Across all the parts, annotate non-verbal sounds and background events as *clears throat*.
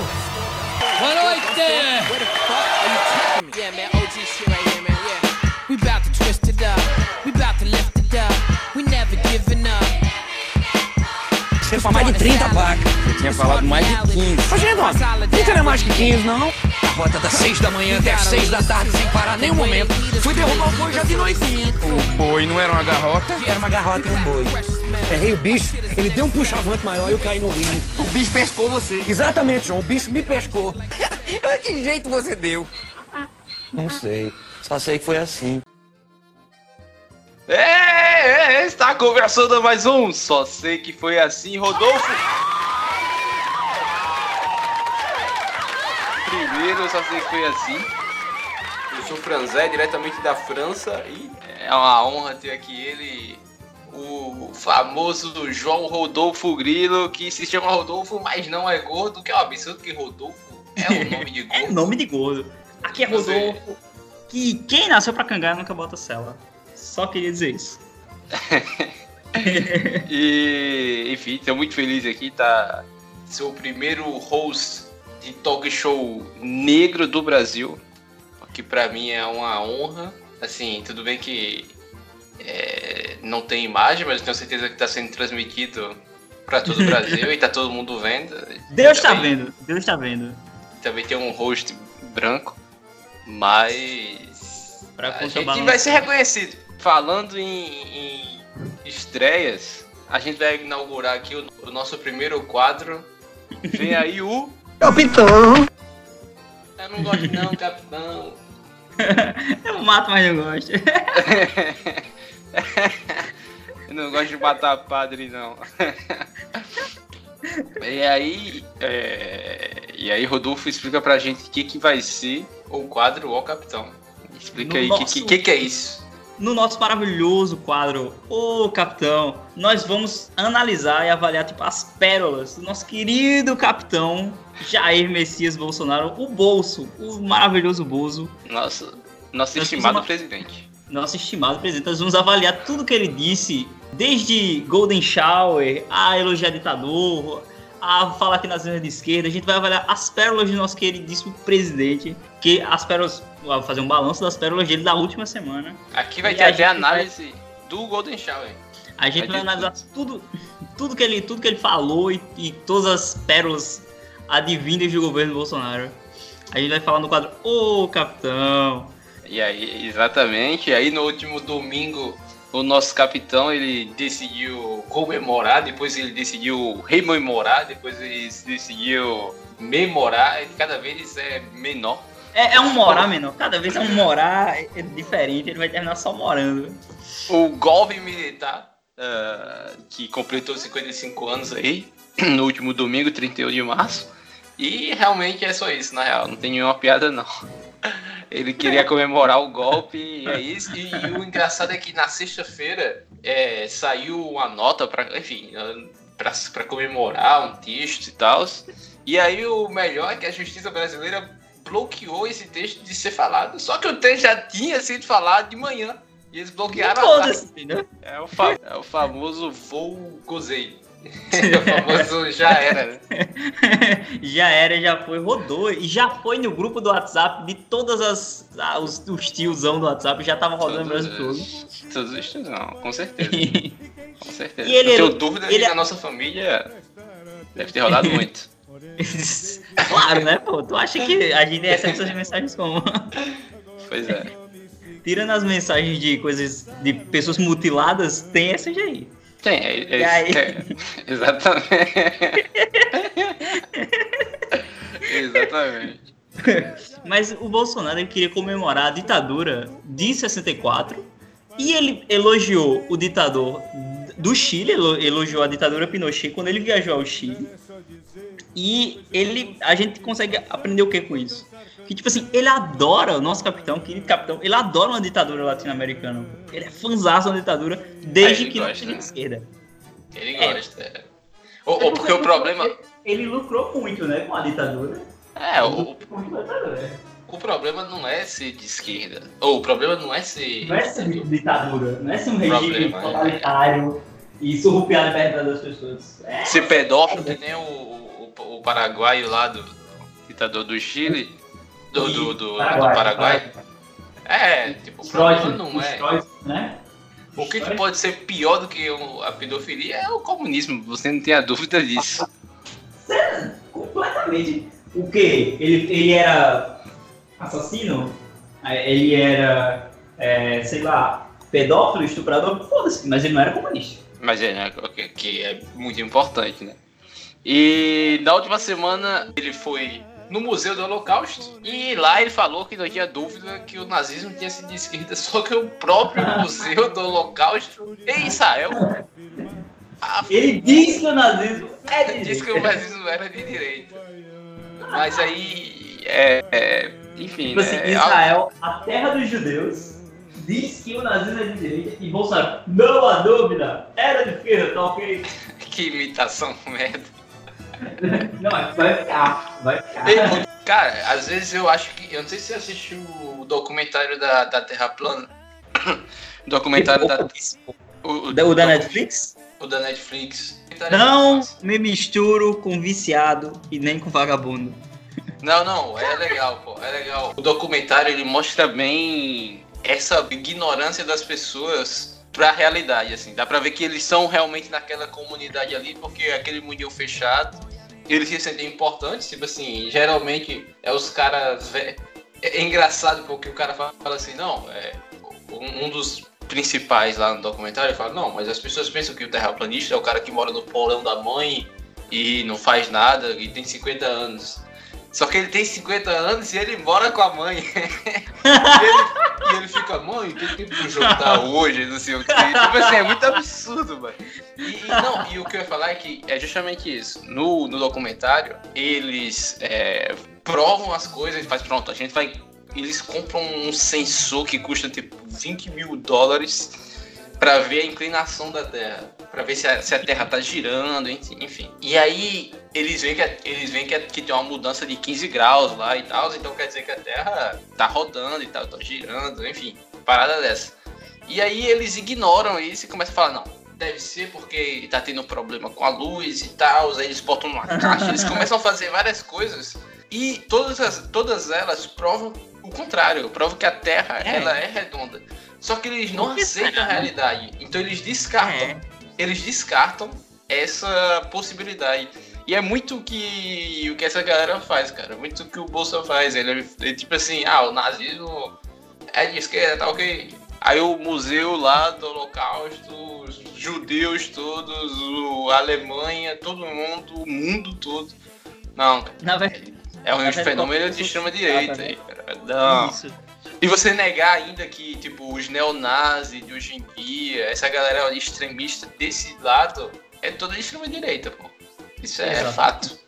Boa noite! Yeah, man, OG shit right here, man. Yeah. We bout to twist it up. We bout to lift it up. We never giving up. Você fala mais de 30 vacas. Você tinha falado mais de 15. Mas, 30 não é mais que 15, não. A rota das 6 da manhã até as 6 da tarde sem parar nenhum momento. Fui derrubar o boi já de noitinha. O boi não era uma garrota? Era uma garrota e um boi. Errei o bicho, ele deu um puxavante maior e eu caí no rio. O bicho pescou você. Exatamente, João, o bicho me pescou. *laughs* que jeito você deu? Não sei, só sei que foi assim. É, é, está conversando mais um. Só sei que foi assim, Rodolfo. Primeiro, só sei que foi assim. Eu sou Franzé, diretamente da França, e é uma honra ter aqui ele, o famoso João Rodolfo Grilo, que se chama Rodolfo, mas não é gordo, que é um absurdo que Rodolfo é um *laughs* nome de É gordo. nome de gordo. Aqui é Rodolfo. Que quem nasceu pra cangar nunca bota cela. Só queria dizer isso. *laughs* E, enfim, estou muito feliz aqui, tá? Ser o primeiro host de talk show negro do Brasil, o que pra mim é uma honra. Assim, tudo bem que é, não tem imagem, mas eu tenho certeza que está sendo transmitido para todo o Brasil e tá todo mundo vendo. *laughs* Deus tá Também- vendo, Deus tá vendo. Também tem um host branco, mas Pra a gente vai ser reconhecido. Falando em, em estreias, a gente vai inaugurar aqui o, o nosso primeiro quadro. Vem aí o. Capitão! Eu não gosto não, capitão. *laughs* Eu mato, mas não gosto. *laughs* Eu não gosto de matar padre, não. E aí, é, e aí Rodolfo explica pra gente o que, que vai ser o quadro O Capitão. Explica No aí o que, nosso- que, que, que é isso. No nosso maravilhoso quadro, Ô Capitão, nós vamos analisar e avaliar tipo, as pérolas do nosso querido capitão Jair Messias Bolsonaro, o Bolso, o maravilhoso Bozo, Nosso, nosso Nós estimado fizemos presidente. Nosso estimado presidente. Nós vamos avaliar tudo que ele disse, desde Golden Shower, a elogiar ditador, a falar aqui nas de esquerda. A gente vai avaliar as pérolas do nosso queridíssimo presidente, que as pérolas, vou fazer um balanço das pérolas dele da última semana. Aqui vai ter até análise do Golden Shower. A gente Vai vai analisar tudo, tudo, que ele, tudo que ele falou e, e todas as pérolas advindas do governo Bolsonaro. A gente vai falar no quadro Ô Capitão. E aí, exatamente. E aí no último domingo, o nosso capitão ele decidiu comemorar, depois ele decidiu rememorar, depois ele decidiu memorar. Cada vez é menor. É, é um morar menor. Cada vez é um morar é diferente. Ele vai terminar só morando. O golpe militar, ah, que completou 55 anos aí, *clears throat* no último domingo, 31 de março. E realmente é só isso, na real. Não tem nenhuma piada, não. Ele queria comemorar o golpe, e é isso. E, o engraçado é que na sexta-feira é, saiu uma nota para, enfim, para comemorar um texto e tal. E aí o melhor é que a justiça brasileira bloqueou esse texto de ser falado. Só que o texto já tinha sido falado de manhã. E eles bloquearam a Foda-se, entendeu? é o, é o famoso voo gozei. *laughs* O famoso já era, né? *laughs* já era, já foi, rodou. E já foi no grupo do WhatsApp de todas as. ah, os, os tiozão do WhatsApp já tava rodando o Brasil todo. os- Todos os tios, não, com certeza. *laughs* Com certeza. E ele- Não tenho dúvida ele- que na nossa família deve ter rodado muito. claro, né, pô? Tu acha que a gente recebe essas mensagens como? Pois é. Tirando as mensagens de coisas de pessoas mutiladas, tem essas aí. Tem, é, é, E aí? é- *laughs* exatamente. *laughs* exatamente. Mas o Bolsonaro ele queria comemorar a ditadura de 64 e ele elogiou o ditador do Chile, elo- elogiou a ditadura Pinochet quando ele viajou ao Chile. E ele, a gente consegue aprender o que com isso? Que tipo assim, ele adora o nosso capitão, querido capitão, ele adora uma ditadura latino-americana. Ele é fãzaço da ditadura desde ele que não gosta, seja né? de esquerda. Ele É. gosta. é. Ou, ou porque o problema. Ele lucrou muito, né, com a ditadura. É, o, o problema não é ser de esquerda. Ou o problema não é ser. Não é ser ditadura, não é ser um regime é- totalitário e surrupiar a liberdade das pessoas. É, Ser pedófilo, que nem o, o, o paraguaio lá do, ditador do Chile, do, do, do, do Paraguai, Paraguai. É, tipo, o problema não é. Né? O que, que pode ser pior do que a pedofilia é o comunismo, você não tem a dúvida disso. Completamente. O quê? Ele, ele era assassino? É, Ele era, é, sei lá, pedófilo, estuprador? Foda-se, mas ele não era comunista. Mas é, né, que é muito importante, né? E na última semana ele foi no Museu do Holocausto e lá ele falou que não tinha dúvida que o nazismo tinha sido de esquerda, só que o próprio Museu do Holocausto em Israel a- Ele diz que o nazismo é de disse que o nazismo era de direita. Mas aí, é, é, enfim, Tipo assim, né, Israel, a terra dos judeus, diz que o nazismo é de direita e Bolsonaro, não há dúvida, era de esquerda, tá ok? *laughs* que imitação merda. *laughs* Não, vai ficar, vai ficar. Cara, às vezes eu acho que. Eu não sei se você assistiu o documentário da, da Terra Plana. *coughs* O documentário da. O, O da, o da Netflix? O da Netflix. Não me misturo com viciado e nem com vagabundo. *laughs* Não, não, é legal, pô. É legal. O documentário ele mostra bem essa ignorância das pessoas pra realidade, assim. Dá pra ver que eles são realmente naquela comunidade ali, porque aquele mundinho fechado, eles se sentem importantes, tipo assim, geralmente é os caras. É é engraçado porque o cara fala, fala assim, não, é. Um dos principais lá no documentário fala, não, mas as pessoas pensam que o terraplanista é o cara que mora no porão da mãe e não faz nada e tem 50 anos. Só que ele tem 50 anos e ele mora com a mãe. *laughs* e, ele, e ele fica, mãe, tem tempo de jantar hoje, não sei o quê. Tipo assim, é muito absurdo, mano. E, e não, e o que eu ia falar é que é justamente isso. No, no documentário, eles é, provam as coisas, faz pronto, a gente vai. Eles compram um sensor que custa tipo 20 mil dólares pra ver a inclinação da Terra, Pra ver se a, se a Terra tá girando, enfim. E aí eles veem que eles veem que, que tem uma mudança de 15 graus lá e tal, então quer dizer que a Terra tá rodando e tal, tá girando, enfim, parada dessa. E aí eles ignoram isso e começam a falar, não, deve ser porque tá tendo problema com a luz e tal, aí eles botam numa caixa, eles começam a fazer várias coisas e todas, as, todas elas provam o contrário, provam que a Terra É. ela é redonda. Só que eles não aceitam a né? realidade. Então eles descartam. É. Eles descartam essa possibilidade. E é muito o que, o que essa galera faz, cara. Muito o que o Bolsa faz. Ele é tipo assim, ah, o nazismo é de esquerda, tá ok. Aí o museu lá do Holocausto, os judeus todos, o a Alemanha, todo mundo, o mundo todo. Não, cara. Na verdade, É um fenômeno de extrema direita trata, aí, cara. Não. isso. E você negar ainda que, tipo, os neonazis de hoje em dia, essa galera extremista desse lado, é toda de extrema direita, pô. Isso é Exato. fato.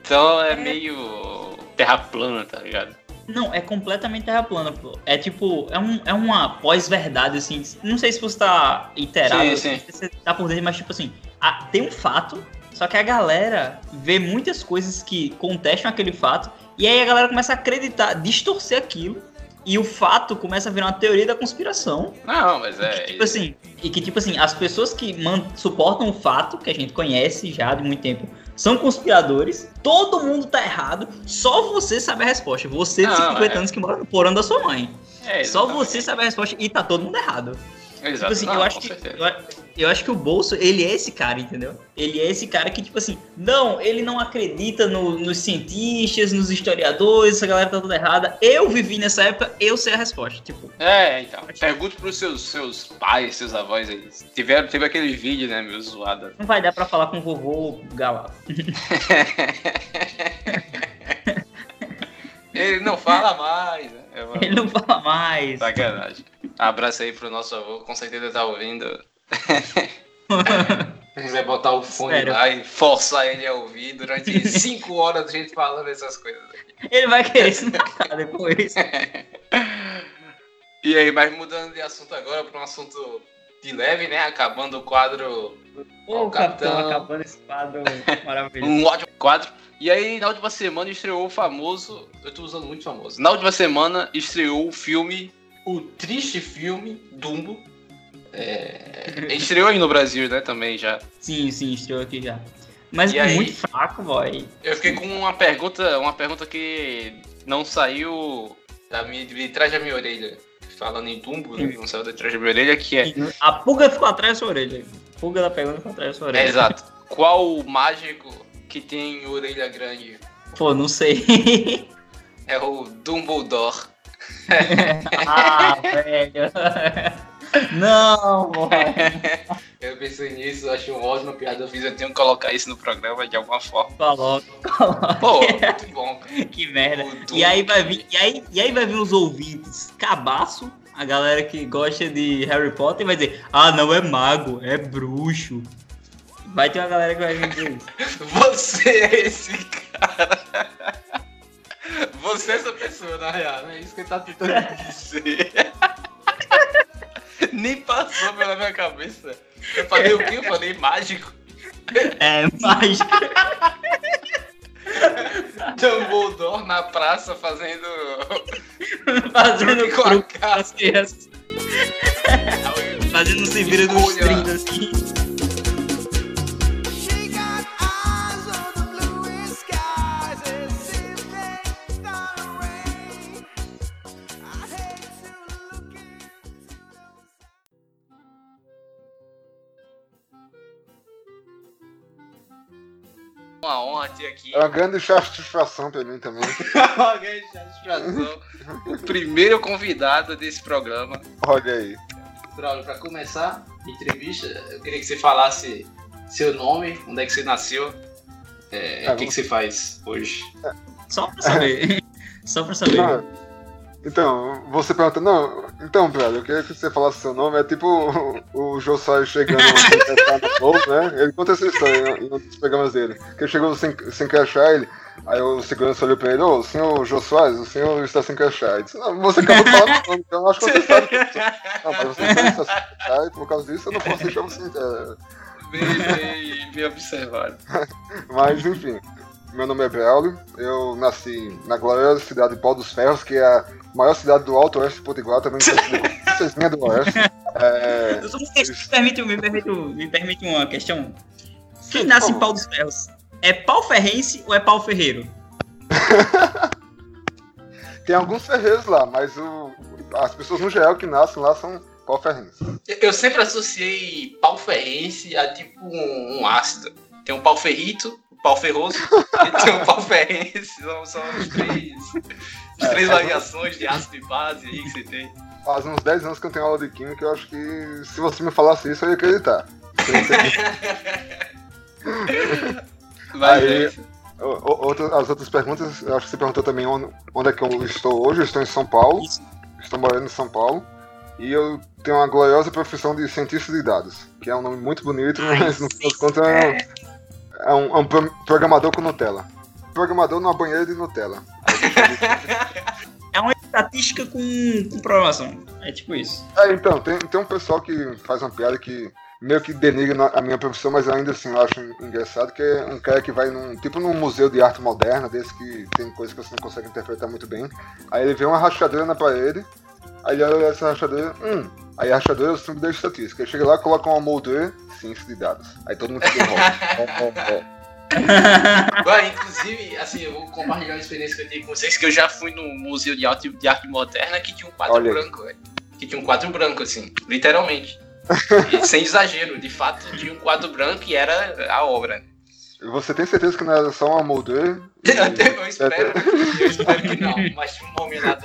Então é meio terra plana, tá ligado? Não, é completamente terra plana, pô. É tipo, é, um, é uma pós-verdade, assim. Não sei se você tá inteirado, Sim, sim. se você tá por dentro, mas tipo assim, a- tem um fato, só que a galera vê muitas coisas que contestam aquele fato, e aí a galera começa a acreditar, distorcer aquilo, e o fato começa a virar uma teoria da conspiração. Não, mas E é. que, tipo assim, e que, tipo assim, as pessoas que suportam o fato, que a gente conhece já de muito tempo, são conspiradores, todo mundo tá errado, só você sabe a resposta. Você de Não, 50 é. anos que mora no porão da sua mãe. é, Só você sabe a resposta e tá todo mundo errado. Tipo Exato. assim, Não, eu, acho que, eu, eu acho que o Bolso, ele é esse cara, entendeu? Ele é esse cara que, tipo assim, não, ele não acredita no- nos cientistas, nos historiadores, essa galera tá toda errada. Eu vivi nessa época, eu sei a resposta. Tipo, É, então. Pergunte pros seus, seus pais, seus avós aí. Tiveram, teve aquele vídeo, né, meu zoado. não vai dar pra falar com o vovô Galá. *laughs* Ele não fala mais, né? É uma Ele não fala mais. sacanagem. Abraço aí pro nosso avô, com certeza tá ouvindo. *laughs* Vai botar o fone Sério. lá e forçar ele a ouvir durante *laughs* cinco horas a gente falando essas coisas. Ele vai querer se matar depois. *laughs* E aí, mas mudando de assunto agora para um assunto de leve, né? Acabando o quadro. Ô, o capitão, capitão. acabando esse quadro maravilhoso. Um ótimo quadro. E aí, na última semana, estreou o famoso. Eu tô usando muito famoso. Na última semana, estreou o filme. O triste filme Dumbo. É, estreou aí no Brasil, né? Também já. Sim, sim, estreou aqui já. Mas aí? muito fraco, boy. Eu fiquei com uma pergunta, uma pergunta que não saiu da minha, de trás da minha orelha. Falando em tumbo, né? Não saiu de trás da minha orelha, que é. A pulga ficou atrás da sua orelha. A pulga da pergunta ficou atrás da sua É, orelha. exato. Qual o mágico que tem orelha grande? Pô, não sei. É o Dumbledore. *laughs* ah, velho. *laughs* Não, *laughs* boy. Eu pensei nisso, acho uma ótima piada. Eu fiz, eu tenho que colocar isso no programa de alguma forma. Coloca, coloca. Pô, muito bom, cara. Que merda. O E aí vai vir, e aí, e aí vai vir os ouvintes cabaço, a galera que gosta de Harry Potter vai dizer: "Ah, não é mago, é bruxo". Vai ter uma galera que vai vir dizer isso. *laughs* Você é esse cara. Você é essa pessoa, na real, né? Isso que ele tá tentando *laughs* dizer. *laughs* Nem passou pela minha cabeça. Eu falei o quê? Eu falei mágico. É mágico. *laughs* Dumbledore na praça fazendo. *laughs* Fazendo com a crianças. Fazendo se vira dos Escolha. 30 assim. Uma honra ter aqui. É uma grande satisfação pra mim também. *laughs* Uma grande satisfação. O primeiro convidado desse programa. Olha aí. Braulio, para começar a entrevista, eu queria que você falasse seu nome, onde é que você nasceu, é, o que, que você faz hoje. Só pra saber. *laughs* Só pra saber. Ah, então, você pergunta, não, então, velho, eu queria que você falasse seu nome, é tipo o, o Soares chegando *laughs* no Flow, né? Ele conta essa história em, um dos programas dele. Que ele chegou sem, sem crachá, ele, aí o segurança olhou pra ele, ô, senhor Jô Soares, o senhor está sem crachá. Ele disse, não, você acabou de falar meu nome, então eu acho que você sabe que. Não, mas você não está sem crachá e por causa disso eu não posso deixar você entrar. Bem, bem, bem observado. *laughs* Mas enfim, meu nome é Braulio, eu nasci na gloriosa cidade de Pau dos Ferros, que é a maior cidade do Alto Oeste Potiguar, também conhecida como *laughs* Princesinha do Oeste. É, me, permite, me, permite, me permite uma questão. Quem Sim, nasce em pau dos ferros? É pau ferrense ou é pau ferreiro? *laughs* tem alguns ferreiros lá, mas o- as pessoas no geral que nascem lá são pau-ferrenses. Eu- Eu sempre associei pau ferrense a tipo um, um ácido. Tem um pau ferrito, um pau ferroso *laughs* e tem um pau ferrense. São, são os três, as três variações de ácido e base aí que você tem. Faz uns 10 anos que eu tenho aula de química, eu acho que se você me falasse isso, eu ia acreditar. Mas *laughs* Aí- é, O- o- outra- as outras perguntas, eu acho que você perguntou também onde, onde é que eu estou hoje. Eu estou em São Paulo, Isso. estou morando em São Paulo. E eu tenho uma gloriosa profissão de cientista de dados, que é um nome muito bonito, Ai, mas no fim das contas é, é um, é um pro- programador com Nutella. Programador numa banheira de Nutella. É uma estatística com, com programação. É tipo isso. É, então, tem, tem um pessoal que faz uma piada que meio que denigra a minha profissão, mas ainda assim eu acho engraçado, que é um cara que vai num, tipo num museu de arte moderna, desse que tem coisas que você não consegue interpretar muito bem. Aí ele vê uma rachadeira na parede, aí ele olha essa rachadeira, hum, aí a rachadeira é o símbolo da estatística. Aí chega lá, coloca uma moldura, ciência de dados. Aí todo mundo fica enrolado. *laughs* Vai, inclusive, assim, eu vou compartilhar uma experiência que eu tive com vocês, que eu já fui no Museu de Arte, de Arte Moderna que tinha um quadro Olha branco, velho. Que tinha um quadro branco, assim, literalmente. E *laughs* sem exagero, de fato tinha um quadro branco e era a obra. Você tem certeza que não era só uma moldura? *laughs* Eu espero, *laughs* eu espero que não, mas tinha um nome lá.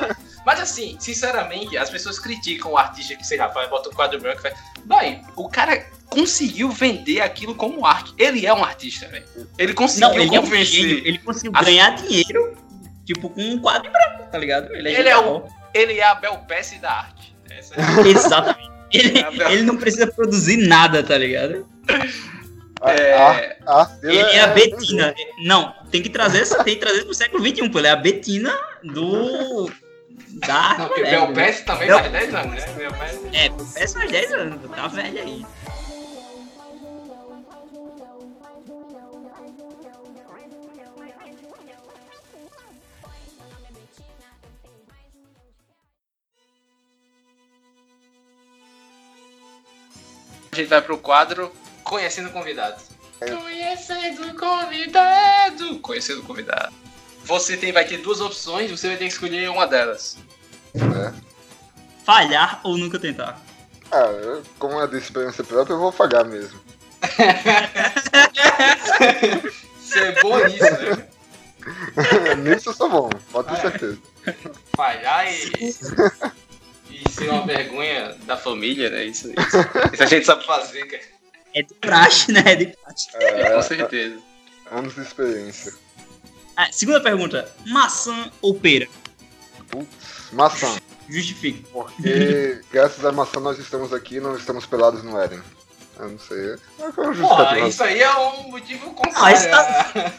Mas assim, sinceramente, as pessoas criticam o artista que, sei lá, bota um quadro branco e faz. Vai, o cara conseguiu vender aquilo como arte. Ele é um artista, velho. Ele conseguiu Não, ele é um convencer. gênio. Ele conseguiu As- ganhar dinheiro, tipo, com um quadro branco, tá ligado? Ele é, Ele é genial. Ele é a Bel Pesce da arte. Essa é *laughs* Exatamente. Ele, É ele não precisa produzir nada, tá ligado? É. a, a Ele é a Betina. Não, tem que trazer essa, tem que trazer pro século XXI, pô. Ele é a Betina do. Arte Não, porque Bel Pesce também Bel- faz 10 anos, né? Bel. É, peça mais 10 anos, tá velho aí. A gente vai pro quadro Conhecendo Convidados. Conhecendo o convidado. Conhecendo o convidado. Você tem, vai ter duas opções, você vai ter que escolher uma delas. Falhar ou nunca tentar. Ah, eu, como é de experiência própria, eu vou falhar mesmo. *laughs* Você é bom nisso, né? *laughs* Nisso eu sou bom, pode ter Ah, é? certeza. Falhar e. E ser uma vergonha da família, né? Isso, isso, isso a gente sabe fazer, cara. É de praxe, né? É de praxe. É, Com certeza. anos de experiência. Ah, segunda pergunta. Maçã ou pera? Putz, maçã. Justifique. Porque graças à maçã nós estamos aqui não estamos pelados no Éden. Eu não sei. Mas foi um Pô, isso aí é um motivo Ah, isso contrário. tá-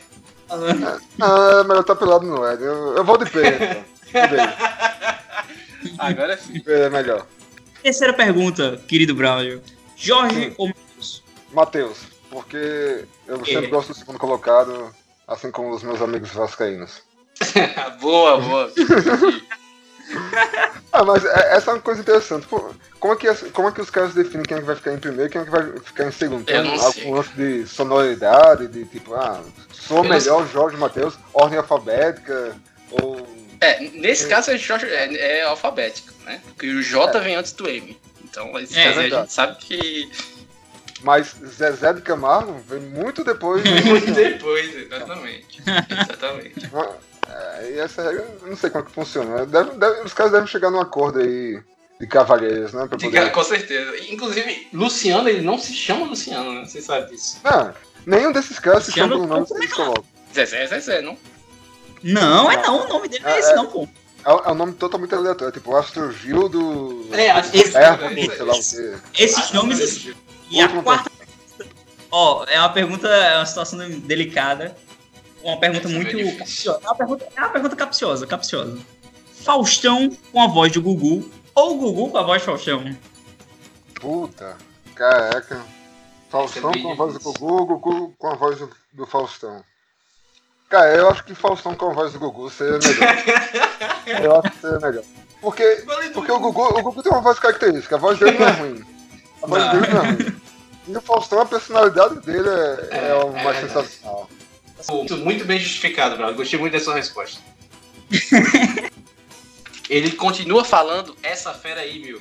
*laughs* Ah, melhor tá pelado no Éden. Eu, eu vou de pera, então. Tudo bem. *laughs* Agora sim. Pera é melhor. Terceira pergunta, querido Braulio. Jorge ou Matheus? Matheus, porque eu sempre É. gosto do segundo colocado, assim como os meus amigos vascaínos. *laughs* boa, boa. Ah, mas é- essa é uma coisa interessante. Pô, como, é que, como é que os caras definem quem é que vai ficar em primeiro e quem é que vai ficar em segundo? Tem algum lance de sonoridade, de tipo, ah, sou Eu não melhor Jorge Matheus, ordem alfabética, ou. É, nesse caso é, Jorge- é, é alfabético, né? Porque o J vem antes do M. Então, esse É, caso aí a gente sabe que. Mas Zezé de Camargo vem muito depois. *laughs* Muito depois, exatamente. Exatamente. *laughs* É, e essa regra, eu não sei como é que funciona. Deve- deve- os caras devem chegar num acordo aí de cavalheiros, né? Pra De poder... com certeza. Inclusive, Luciano, ele não se chama Luciano, né? Você sabe disso. Não, nenhum desses caras se chama Luciano, pelo nome que é eles colocam. Zezé é Zezé, não? Não, é não. O nome dele não é É, esse, é. não, pô. É, é um nome totalmente aleatório, tipo Astro Gildo. É, Esse- Erro, esse- sei lá o quê. Esses nomes. E a quarta. Ó, é uma pergunta, é uma situação delicada. Uma pergunta Essa é muito difícil. capciosa. É uma pergunta, é uma pergunta capciosa, capciosa. Faustão com a voz do Gugu ou Gugu com a voz de Faustão? Puta, caraca. Faustão bem com a voz do. Gugu, Gugu com a voz do, do Faustão. Cara, eu acho que Faustão com a voz do Gugu seria melhor. *laughs* eu acho que seria melhor. Porque, porque o, Gugu, o Gugu tem uma voz característica, a voz dele não é ruim. Não. dele não é. E o Faustão, a personalidade dele é, é, É, o é verdade. sensacional. Muito, muito bem justificado, Bruno. Gostei muito da sua resposta. *laughs* Ele continua falando essa fera aí, meu.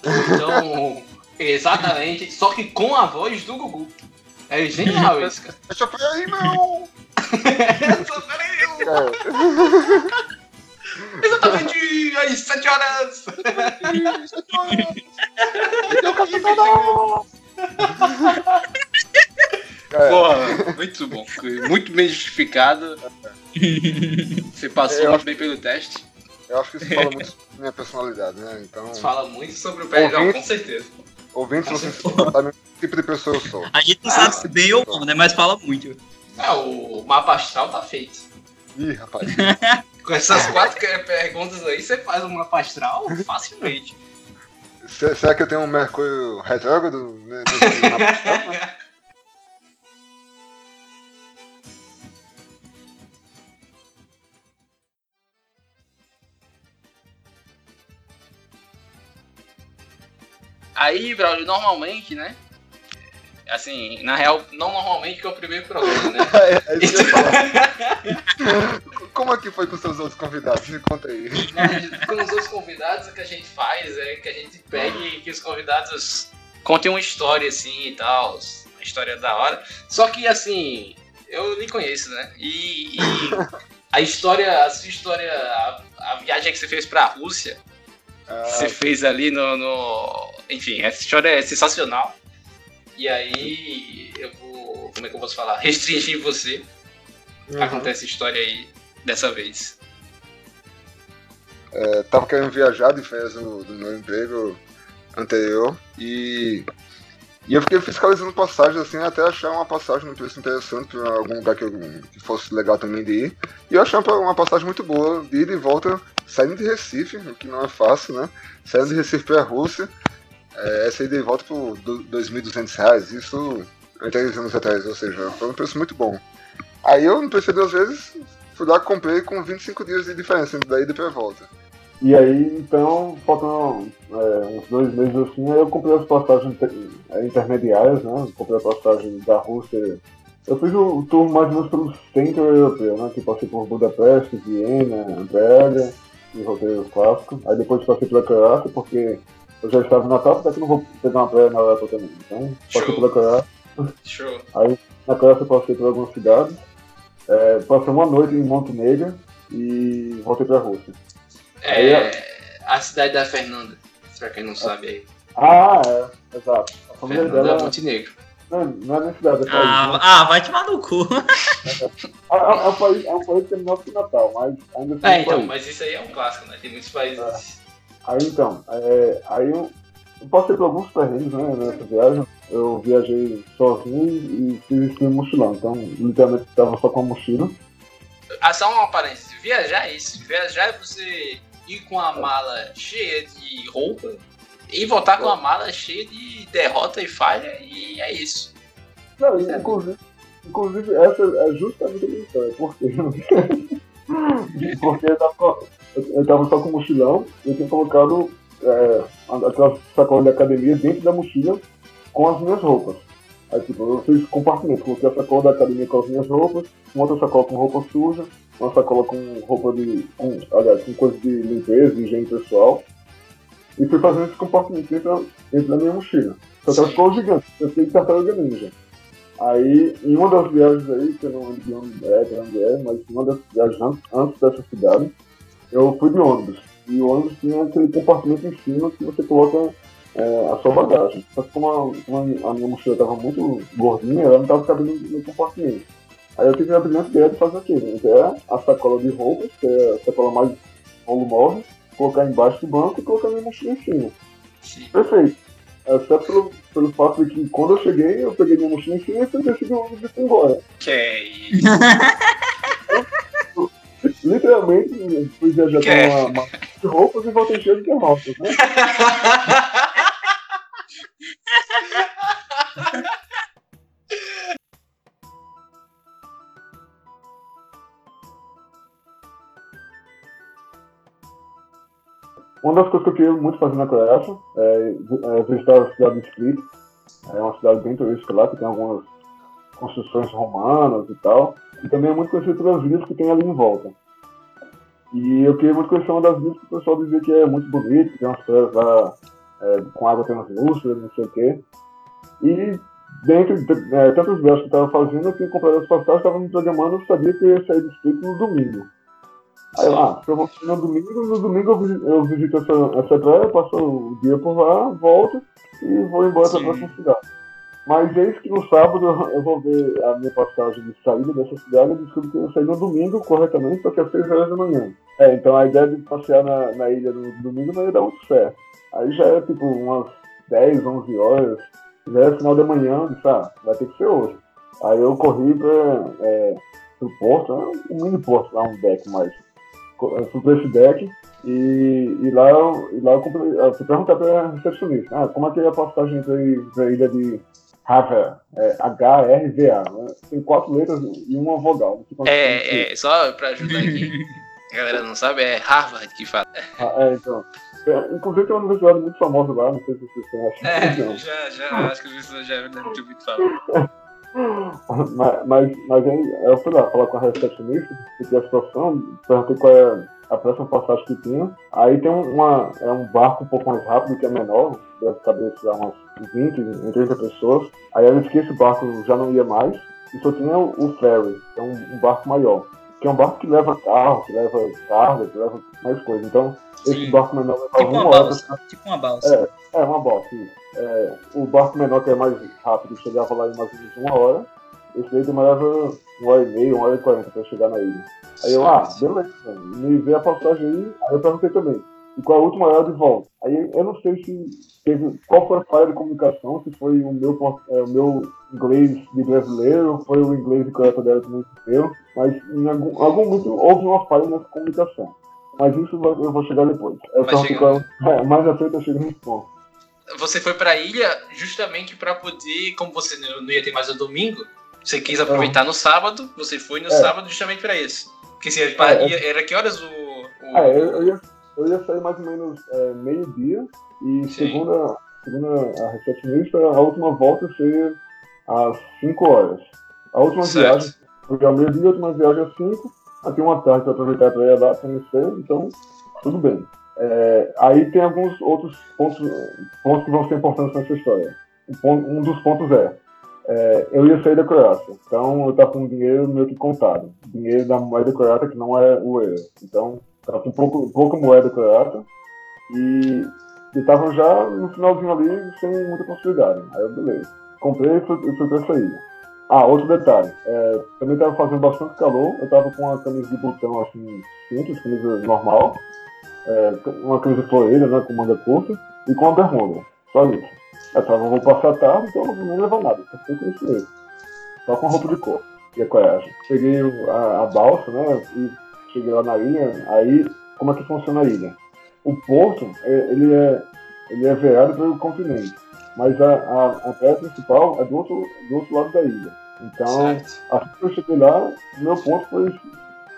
Então, exatamente, só que com a voz do Gugu. É genial isso, cara. Deixa eu aí, meu! Essa fera aí, meu. *laughs* É, Exatamente às 7 horas. Deu capitão! É, Porra, muito bom. Muito bem justificado. Você passou muito bem pelo teste. eu acho que isso fala muito sobre minha personalidade, né? Então, Fala muito sobre o pé. Não, Ouvinte. com certeza. ouvintes, vocês sabem que tipo de pessoa eu sou. A gente não sabe se bem ou não, né? Mas fala muito. Ah, o mapa astral tá feito. Ih, rapaz. *laughs* Com essas quatro que- perguntas aí, você faz um mapa astral facilmente. Se- Será que eu tenho um Mercúrio retrógrado? né, nesse mapa? Aí, Braulio, normalmente, né? Assim, na real, não normalmente que é o primeiro programa, né? *laughs* É, é isso. *laughs* Como é que foi com seus outros convidados? Me conta aí. Com os outros convidados, o que a gente faz é que a gente pegue e que os convidados contem uma história assim e tal, uma história da hora. Só que assim, eu lhe conheço, né? E, e a história, a sua história, a, a viagem que você fez pra Rússia, Ah, você fez ali no, no- Enfim, essa história é sensacional. E aí eu vou. Como é que eu posso falar? Restringir você uhum. pra contar essa história aí dessa vez. Eu tava querendo viajar de férias do, do meu emprego anterior e, e eu fiquei fiscalizando passagens assim até achar uma passagem no preço interessante para algum lugar que, eu, que fosse legal também de ir. E eu achei uma, uma passagem muito boa de ida e volta, saindo de Recife, o que não é fácil, né? Saindo de Recife para a Rússia, é, essa ida e volta por 2.200 reais, isso há três anos atrás, ou seja, foi um preço muito bom. Aí eu não pensei duas vezes, fui lá, comprei com 25 dias de diferença da ida e volta. E aí, então, faltam é, uns dois meses assim, eu comprei as passagens é, intermediárias, né? Comprei a passagem da Rússia. Eu fiz o tour mais ou menos pelo centro europeu, né? Que passei por Budapeste, Viena, Praga e roteiro clássico. Aí depois passei pela Croácia, porque eu já estava na Natal, até que não vou pegar uma praia na Europa também. Então, passei pela Croácia. Show. Na Croácia eu passei por algumas cidades. É, passei uma noite em Montenegro e voltei pra Rússia. Aí, É, a cidade da Fernanda, pra quem não sabe aí. Ah, é, exato. A família Fernanda dela Montenegro. não, não é nem cidade, é país. Ah, né? ah, vai tomar no cu. É, é- é um país, é um país que é menor que Natal, mas ainda assim É, um então, país. mas isso aí é um clássico, né? Tem muitos países. Aí então, é, aí eu, eu passei por alguns perrengues né, nessa viagem. Eu viajei sozinho e fiz esse mochilão. Então, literalmente, estava só com a mochila. Ah, só uma parêntese. Viajar é isso. Viajar é você ir com a mala cheia de roupa e voltar com a mala cheia de derrota e falha e é isso. Não, e, inclusive, inclusive, essa é justamente a minha história. Por quê? *laughs* Porque eu tava, eu- tava só com mochilão eu tinha colocado é, aquela sacola de academia dentro da mochila com as minhas roupas. Aí, tipo, eu fiz compartimento, coloquei a sacola da academia com as minhas roupas, uma outra sacola com roupa suja, uma sacola com roupa de. Com, aliás, com coisa de limpeza, de higiene pessoal. E fui fazendo esse compartimento dentro, dentro da minha mochila. Só que ela ficou gigante, eu fiquei tartaruga ninja. Aí, em uma das viagens aí, que eu não lembro de onde é, de onde é, mas em uma das viagens antes dessa cidade, eu fui de ônibus. E o ônibus tinha aquele compartimento em cima que você coloca é, a sua bagagem. Só que como a, como a minha mochila estava muito gordinha, ela não estava cabendo no compartimento. Aí eu tive a brilhante ideia de fazer aquilo, que é a sacola de roupas, que é a sacola mais volumosa, colocar embaixo do banco e colocar minha mochila em cima. Sim. Perfeito. Exceto pelo, pelo fato de que quando eu cheguei, eu peguei minha mochila em cima e fui descer do ônibus e fui embora. Que é isso. *laughs* Literalmente, fui viajar Que é? com uma, uma de roupas e voltei cheio de derrotas, né? Uma das coisas que eu queria muito fazer na Croácia é, é visitar a cidade de Split. É uma cidade bem turística lá, que tem algumas construções romanas e tal. E também é muito conhecido pelas ilhas que tem ali em volta. E eu queria muito conhecer uma das ilhas que o pessoal dizia que é muito bonito, que tem umas praias lá é, com água translúcida, não sei o quê. E dentro de é, tantas viagens que eu estava fazendo, eu tinha comprado as passagens, estava me programando, eu sabia que eu ia sair do Split no domingo. Aí eu, ah, se eu vou no domingo, no domingo eu visito, eu visito essa, essa praia, passo o dia por lá, volto e vou embora para a próxima cidade. Mas eis que no sábado eu- vou ver a minha passagem de saída dessa cidade e descubro que eu saí no domingo corretamente, só que às 6 horas da manhã. É, então a ideia de passear na, na ilha no domingo não ia dar muito certo. Aí já é tipo umas 10, 11 horas, já é final da manhã, eu disse, ah, vai ter que ser hoje. Aí eu corri para é, pro porto, né, um mini porto lá, um deck mais. Fui pra esse deck e, e lá, e lá eu, eu fui perguntar pra recepcionista, ah, como é que é a passagem entre a ilha de Harva, é, H-R-V-A, né? Tem quatro letras e uma vogal. não sei quantas tem. É, é, só pra ajudar aqui. *laughs* A galera não sabe, é Harvard que fala. Ah, é, então. É, inclusive tem uma universidade muito famosa lá, não sei se vocês conhecem. É, não. já, já, acho que você já deve ter ouvido falar. *laughs* mas, mas, mas aí eu fui lá falar com a recepcionista, expliquei a situação, perguntei qual é a próxima passagem que tinha. Aí tem uma, é um barco um pouco mais rápido, que é menor, deve sei lá, umas 20, em 30 pessoas. Aí eu disse que esse barco já não ia mais, e só tinha o, o ferry, que é um, um barco maior. Que é um barco que leva carro, que leva carga, que leva mais coisa. Então, esse Sim. barco menor levava Tipo uma uma hora balsa. pra Tipo uma balsa. É, uma balsa. É, o barco menor, que é mais rápido, chegava lá em mais ou menos uma hora. Esse daí demorava uma hora e meia, uma hora e quarenta pra chegar na ilha. Aí eu, ah, beleza, me vê a passagem aí. Aí eu perguntei também, e qual a última hora de volta? Aí eu não sei se teve, qual foi a falha de comunicação, se foi o meu, é, o meu inglês de brasileiro, foi o inglês de Coreia dela também meu, mas em algum, algum momento houve uma falha nessa comunicação. Mas isso eu vou chegar depois. *laughs* É, mais à frente eu chego nesse ponto. Você foi pra ilha justamente pra poder, como você não ia ter mais o domingo, você quis aproveitar no sábado, você foi no É. sábado justamente pra isso. Porque se É, ia- era que horas o. o- eu, eu ia, eu ia sair mais ou menos é, meio-dia e Sim. segunda, segunda a recepcionista, a última volta seria às 5 horas. A última Certo. viagem foi ao meio-dia, a última viagem às 5. Aqui uma tarde para aproveitar para ir lá, conhecer, então tudo bem. É, aí tem alguns outros pontos, pontos que vão ser importantes nessa história. Um, um dos pontos é, é, eu ia sair da Croácia, então eu estava com dinheiro meio que contado. Dinheiro da moeda croata que não é o euro. Então, estava com pouco, pouca moeda croata e estava já no finalzinho ali sem muita possibilidade. Aí eu, beleza. Comprei e fui, fui pra. Ah, outro detalhe. É, também estava fazendo bastante calor. Eu estava com uma camisa de botão assim, simples, camisa normal. É, uma camisa floreira, né, com manga curta. E com uma bermuda. Só isso. Eu tava, vou passar a tarde, então eu não vou levar nada. Só fui com isso mesmo. Só com roupa de cor. E a coragem. Peguei a, a balsa, né, e cheguei lá na ilha. Aí, como é que funciona a ilha? O porto, é- ele é, ele é virado pelo continente. Mas a, a, a praia principal é do outro, do outro lado da ilha. Então, Certo. assim que eu cheguei lá, meu ponto foi.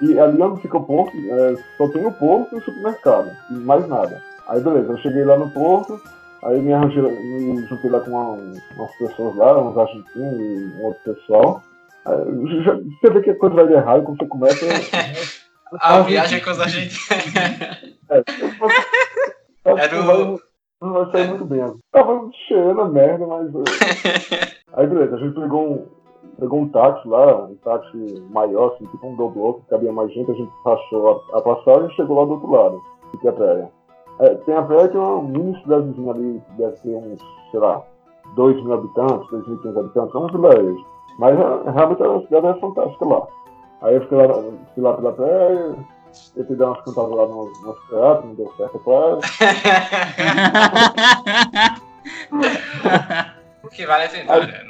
E ali onde fica o porto, é, só tem o porto e o supermercado, e mais nada. Aí beleza, eu cheguei lá no porto, aí me arranjei, me juntei lá com uma- umas pessoas lá, uns argentinos e um outro pessoal. Aí, já- você vê que a coisa vai de errado quando você começa. *laughs* A viagem com os agentes. *laughs* É, Era o- não vai sair muito bem. Tava cheirando a merda, mas. eh, *laughs* Aí beleza, a gente pegou um, pegou um táxi lá, um táxi maior, assim, tipo um doblô, que cabia mais gente, a gente passou a, a passagem e chegou lá do outro lado, que é a praia. É, tem a praia que é uma mini cidadezinha ali, que deve ter uns, sei lá, 2 mil habitantes, 2.500 habitantes, é um vilarejo. Mas é, realmente a cidade é fantástica lá. Aí eu fiquei lá, fui lá pela praia, tentei dar umas cantadas lá no, no teatro, não deu certo, é claro. *laughs* O que vale é tentar, né?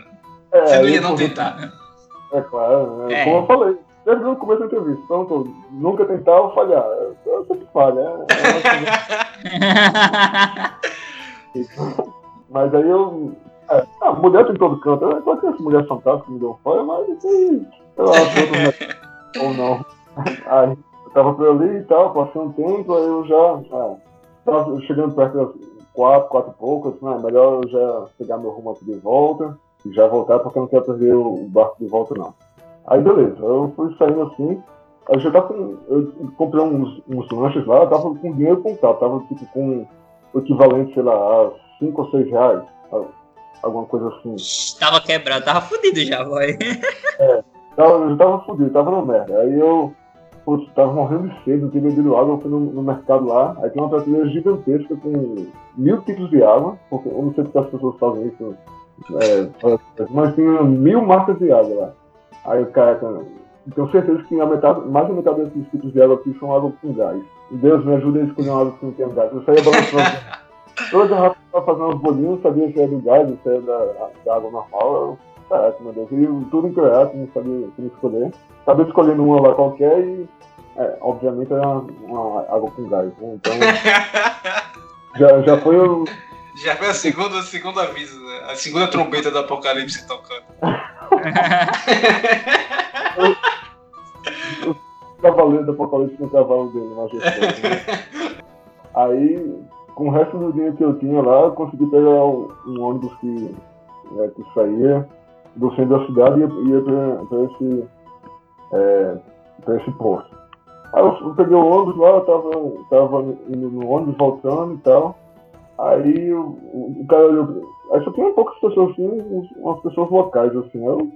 É, Você não aí ia não eu- tentar. É claro, é, É. como eu falei, desde no começo da entrevista, pronto, nunca tentar ou falhar. Eu, eu sempre falho, é, é *laughs* coisa- Mas aí eu. É, a mulher tem todo canto, que essa mulher fantástica me deu fora, mas assim, eu acho outros né, ou não. Aí eu tava por ali e tal, passei um tempo, aí eu já. É, tava chegando perto das quatro, quatro e poucas, né? Melhor eu já pegar meu rumo aqui de volta e já voltar porque eu não quero perder o barco de volta não. Aí beleza, eu fui saindo assim, aí eu já tava com. Eu comprei uns, uns lanches lá, tava com dinheiro contado, tava tipo com o equivalente, sei lá, a 5 ou 6 reais, alguma coisa assim. tava quebrado, tava fudido já, boy. Tava, eu tava fudido, tava na merda. Aí eu putz, tava morrendo de sede, não tinha bebido água, eu fui no, no mercado lá, aí tem uma prateleira gigantesca com mil tipos de água, porque eu não sei porque as pessoas fazem isso, é, mas tinha mil marcas de água lá. Aí o cara, tenho certeza que a metade, mais da metade desses tipos de água aqui são água com gás. Deus me ajuda a escolher uma água que não tem gás. Eu saía balançando. *laughs* Toda garrafa tava fazendo uns bolinhos, sabia se era do gás, era da, da água normal. Eu, caraca, meu Deus. E tudo em croata, não sabia como escolher. Acabei escolhendo uma lá qualquer e, é, obviamente, era uma, uma água com gás. né? Então, *laughs* já, já foi o. Já foi a segunda, o segundo aviso, né? A segunda trombeta do apocalipse tocando. *laughs* cavaleiro do apocalipse no cavalo dele, majestoso. *laughs* Né? Aí, com o resto do dinheiro que eu tinha lá, eu consegui pegar um, ônibus que, né, que saía do centro da cidade e ia, ia pra esse, é, esse posto. Aí eu, eu peguei o ônibus lá, eu tava, tava indo no ônibus, voltando e tal. Aí o, o, cara olhou. Aí só tinha poucas pessoas assim, umas pessoas locais assim. Eu-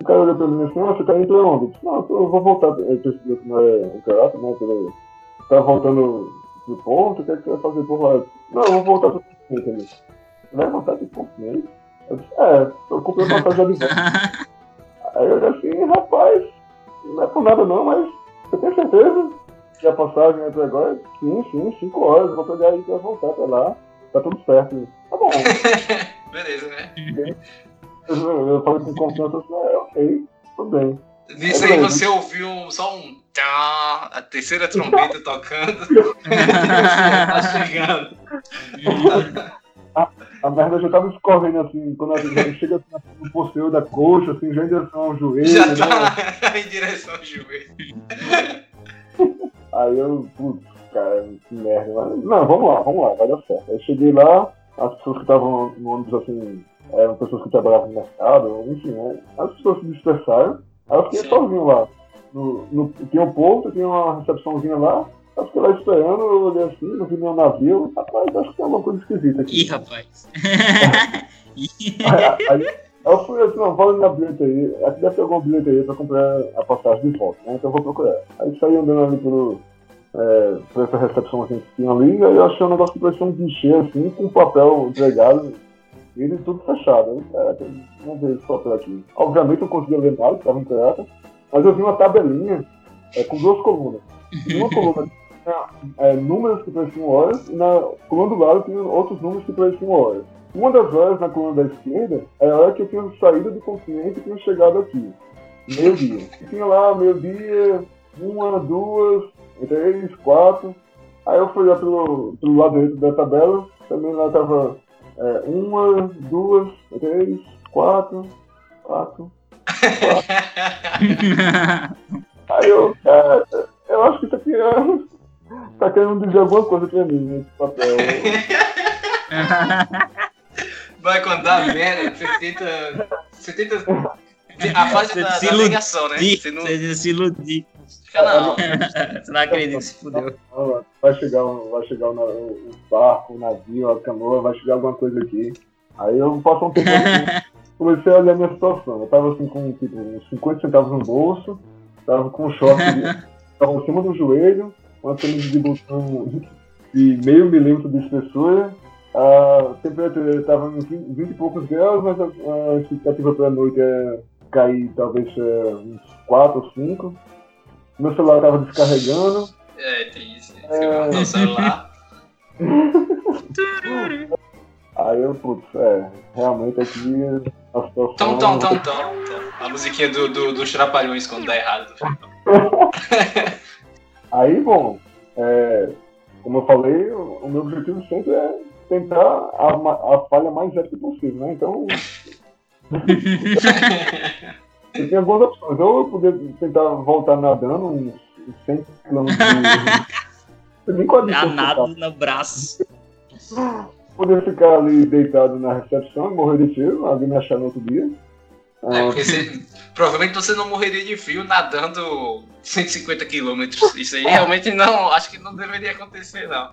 o cara olhou pra mim assim, ah, você tá indo pra onde? Eu disse, não, eu vou voltar. Eu percebi que não é um caráter, né? Pelo, tá voltando pro ponto, o que é que você vai fazer por lá? Eu disse, Não, eu vou voltar pro ponto também. Vai voltar pro ponto mesmo? Eu disse, é, eu comprei uma passagem de volta. *laughs* Aí eu olhei assim, rapaz, não é por nada não, mas você tem certeza que a passagem é pra agora? Sim, sim, cinco horas, vou pegar aí pra voltar pra lá. Tá tudo certo. Tá bom. *laughs* Beleza, né? Eu, eu falei com confiança assim, é, ok, tudo bem. Nisso aí você ouviu só um a terceira trombeta tocando. *laughs* tá chegando. A merda já tava escorrendo assim, quando a gente *laughs* chega assim, no posterior da coxa, assim, já em direção ao joelho, Já né? tá em direção ao joelho. Aí eu, putz, cara, que merda. Mas, não, vamos lá, vamos lá, vai dar certo. Aí cheguei lá, as pessoas que estavam no ônibus, assim, eram pessoas que trabalhavam no mercado, enfim, né? as pessoas se dispersaram. Aí eu fiquei Sim. sozinho lá. No, no, tinha um porto, tinha uma recepçãozinha lá. Eu fiquei lá esperando, eu olhei assim, não vi nenhum navio. Rapaz, acho que tem alguma coisa esquisita aqui. Ih, rapaz. *laughs* Aí, aí eu fui assim, não, vou ali na bilheteria. Aqui deve ter alguma bilheteria pra comprar a passagem de volta, né? Então eu vou procurar. Aí saí andando ali por, é, por essa recepção assim, que tinha ali, e aí eu achei um negócio que parecia um guichê assim, com papel entregado, e ele tudo fechado. Aí, caraca, vamos ver esse papel aqui. Obviamente eu não conseguia ler nada, estava em pirata, mas eu vi uma tabelinha é, com duas colunas. Em uma coluna *laughs* tinha é, números que pareciam horas, e na coluna do lado tinha outros números que pareciam horas. Uma das horas na coluna da esquerda era a hora que eu tinha saído do continente e tinha chegado aqui. Meio-dia. E Tinha lá, meio-dia, uma, duas, três, quatro. Aí eu fui olhar pelo, pelo lado direito da tabela, também lá tava é, uma, duas, três, quatro, quatro. *laughs* Aí eu, cara, eu acho que aqui é, tá querendo dizer alguma coisa pra mim nesse papel. *laughs* Vai contar merda, você tenta. Você tenta. A fase Você da, se da ilude- negação, né? Você não Você se iludir. fica, não. *laughs* Você não acredita que se fudeu. Vai chegar, um- vai chegar o, na- o barco, o navio, a canoa, vai chegar alguma coisa aqui. Aí eu passo um tempo comecei a olhar a minha situação. Eu tava assim com tipo, uns 50 centavos no bolso, tava com um short *laughs* tava em cima do joelho, uma camisa de botão de meio milímetro de espessura. A temperatura estava em 20, 20 e poucos graus, mas a, a expectativa para a noite é cair talvez é, uns 4 ou 5. Meu celular estava descarregando. É, tem isso. Você botar o celular. *laughs* Aí eu, putz, é, realmente aqui. Tom, tom, tom, tom, tom. A musiquinha do, do, dos trapalhões quando dá errado. *laughs* Aí, bom, é, como eu falei, o, o meu objetivo sempre é tentar a, a falha mais épica possível, né? Então. *laughs* eu tenho algumas opções. Ou eu poder tentar voltar nadando uns 100 km de. Nem com a distância que eu Danado no braço. *laughs* poder ficar ali deitado na recepção e morrer de frio, alguém me achar no outro dia. É, porque você, provavelmente você não morreria de frio nadando 150 quilômetros. Isso aí realmente não, acho que não deveria acontecer, não.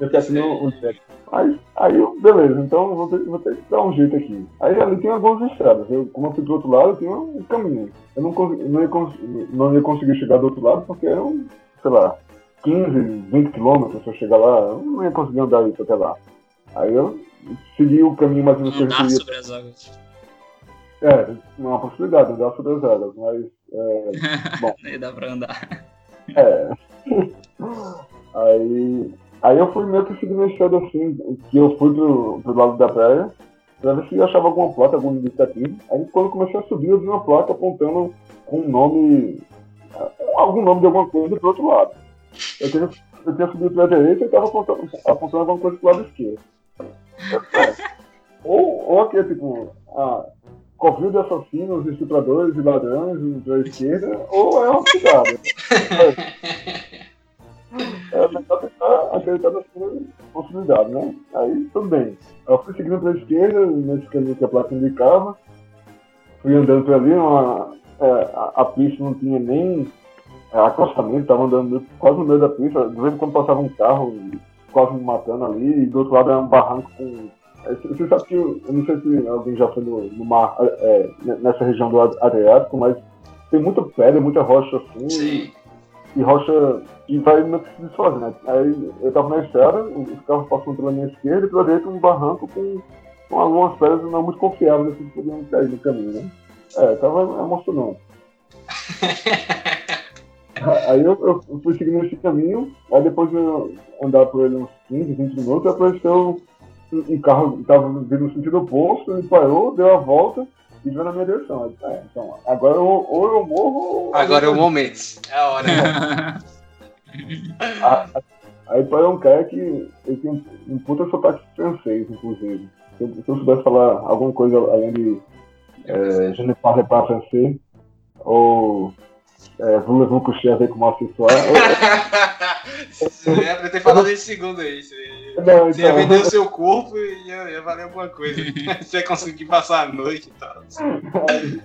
eu quero que não o cheque. Aí, aí beleza, então vou ter, vou ter que dar um jeito aqui. Aí ali tem algumas estradas. Eu, como eu fui do outro lado, tinha um caminho. Eu não, não, ia, não ia conseguir chegar do outro lado porque eram, sei lá, 15, 20 quilômetros se eu chegar lá. Eu não ia conseguir andar isso até lá. Aí eu segui o caminho mais ou menos que eu sobre as águas. É, uma possibilidade, andar sobre as águas, mas. É, *laughs* Nem dá pra andar. É. *laughs* Aí, aí eu fui meio que seguindo a estrada assim, que eu fui pro, pro lado da praia, pra ver se eu achava alguma placa, algum indicativo. Aí quando eu comecei a subir, eu vi uma placa apontando com um nome, algum nome de alguma coisa pro outro lado. Eu tinha, eu tinha subido pra direita e tava apontando, apontando alguma coisa pro lado esquerdo. *laughs* Ou, ou aqui tipo, ah, covil de assassinos, estupradores e ladrões pra esquerda, ou é uma cidade. *laughs* É melhor tentar acreditar nas suas possibilidades, né? Aí, tudo bem. Eu fui seguindo para a esquerda, nesse caminho que a placa indicava. Fui andando por ali, uma, é, a, a pista não tinha nem acostamento, estava andando quase no meio da pista. De vez em quando passava um carro quase me matando ali, e do outro lado era um barranco com. é, Você sabe que, eu eu não sei se alguém já foi no, no mar, é, nessa região do Adriático, mas tem muita pedra, muita rocha assim. Sim. e rocha e vai meio que se desfazer, né? Aí eu tava na estrada, os carros passando pela minha esquerda e pela direita um barranco com, com algumas pedras não muito confiáveis assim, que podiam cair no caminho, né? É, tava emocionante. *laughs* *laughs* aí eu, eu fui seguindo esse caminho, aí depois de eu andar por ele uns 15, 20 minutos, apareceu um, um carro que tava vindo no sentido oposto, ele parou, deu a volta e veio na minha direção. Disse, É, então, agora eu, ou eu morro ou. Agora é o momento. É a hora. *laughs* A- a- Aí parou um cara que ele tinha um, um puta sotaque francês, inclusive. Se eu, se eu soubesse falar alguma coisa além de é, je ne parle pas français, ou é, voulez-vous coucher avec moi ce soir? Você ia pra ter falado esse segundo aí. Você, Não, você ia então, vender o seu corpo e ia, ia valer alguma coisa. *laughs* Você ia conseguir passar a noite e tal. aí,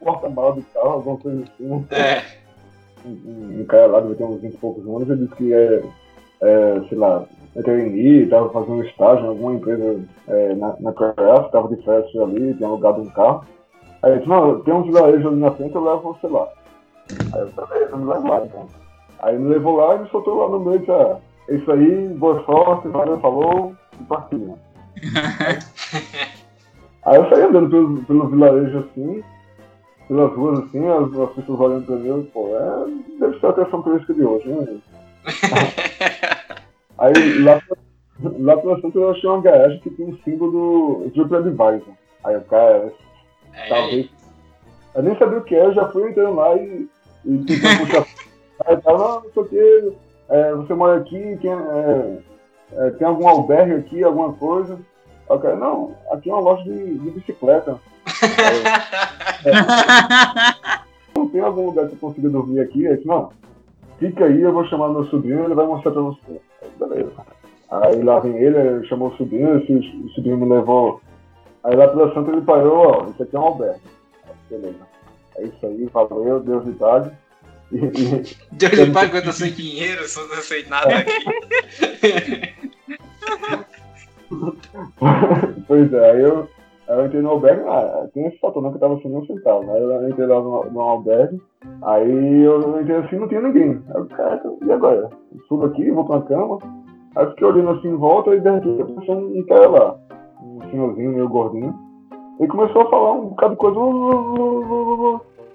porta-mala do carro, alguma coisa assim. É. um, um cara lá, deve ter uns 20 e poucos anos, ele disse que é, é sei lá, é trainee, estava fazendo estágio em alguma empresa é, na, na Craft, estava de festa ali, tinha alugado um carro. Aí ele disse, não, tem uns vilarejos ali na frente, eu levo você lá. Aí eu falei, beleza, me leva lá então. Aí ele levou lá e me soltou lá no meio e ah, é isso aí, boa sorte, valeu, falou, e partiu. *laughs* Aí eu saí andando pelo, pelo vilarejo assim, pelas ruas assim, as, as pessoas olhando pra mim, pô, é, deve ser a atração turística de hoje, né? *laughs* Aí lá, lá pela frente eu achei uma garagem que tinha um símbolo do TripAdvisor. Aí o cara, É, talvez. Eu nem sabia o que era, eu já fui entrando lá e, e *laughs* tentando puxar. Aí não, não sei o que, é, você mora aqui, tem, é, é, tem algum albergue aqui, alguma coisa. Aí o cara, não, aqui é uma loja de, de bicicleta. *laughs* Não tem algum lugar que eu consiga dormir aqui? Disse, não, fica aí, eu vou chamar meu sobrinho, ele vai mostrar pra você. Aí, Beleza. Aí lá vem ele, ele chamou o sobrinho, o sobrinho me levou. Aí lá pela Santa ele parou, ó, isso aqui é um albergue. Aí, Beleza. É isso aí, valeu, Deus de tarde. E, e- *laughs* Deus me pague eu sei dinheiro, só não sei nada aqui. *laughs* pois é, aí eu, aí eu entrei no albergue, ah, tem esse fator não que eu tava sem nenhum centavo, né? Eu entrei lá no, no albergue, aí eu entrei assim não tinha ninguém. Aí eu, cara, e agora? Eu subo aqui, vou pra cama, aí eu fiquei olhando assim em volta e de repente eu pensei um cara lá, um senhorzinho meio gordinho, e começou a falar um bocado de coisa.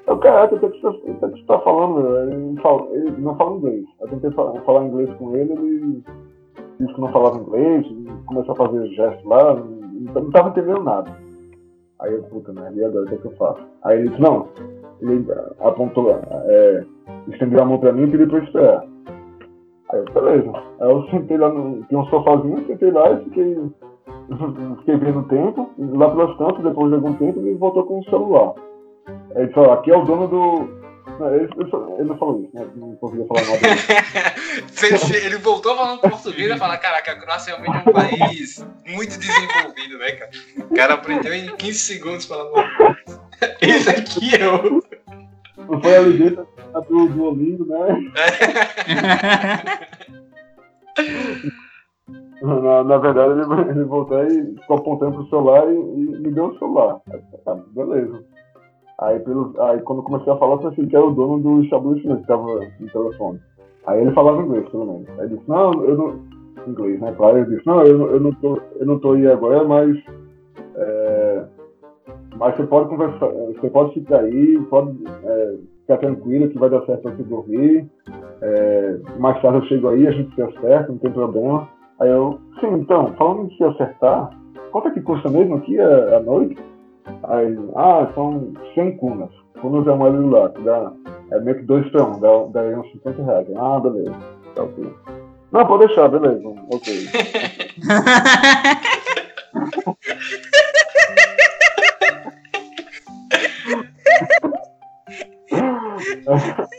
Eu, caraca, o que é que é que você tá falando? Ele, fala- ele não fala inglês. Eu tentei falar, falar inglês com ele, ele disse que não falava inglês, começou a fazer gestos lá, não, não tava entendendo nada. Aí eu, puta merda, e agora o que, é que eu faço? Aí ele disse, não, ele apontou, é, estendeu a mão pra mim e pediu pra esperar. Aí eu, beleza. Aí eu sentei lá, no, tinha um sofazinho, sentei lá e fiquei, fiquei vendo o tempo, lá pelas tantas, depois de algum tempo, ele voltou com o celular. Aí ele falou, aqui é o dono do. Ele, não falou isso, né? Não conseguia falar nada. Ele- *laughs* Ele voltou falando português e falar, caraca, a Croácia realmente é um país muito desenvolvido, né, cara? O cara aprendeu em 15 segundos falando. *laughs* Esse aqui é o. Não foi ali dentro do Duolingo, né? *laughs* Na, na verdade, ele, ele voltou e ficou apontando pro celular e, e me deu o celular. Aí, ah, beleza. Aí, pelo, aí quando comecei a falar, eu pensei que era o dono do estabelecimento que tava no telefone. Aí ele falava inglês, pelo menos. Aí ele disse, não, eu não. Inglês, né? Claro, ele disse, não, eu, eu, não, tô, eu não tô aí agora, mas. é, mas você pode conversar, você pode ficar aí, pode é, ficar tranquilo que vai dar certo pra você dormir. É, mais tarde eu chego aí, a gente se acerta, não tem problema. Aí eu, sim, então, falando em se acertar, quanto é que custa mesmo aqui a, a noite? Aí, ah, são 100 cunas. Cunas é uma ali lá, que dá, é meio que dois pra um, dá, daria uns 50 reais. Ah, beleza, tá ok. Não, pode deixar, beleza, ok. *laughs* *laughs* *laughs*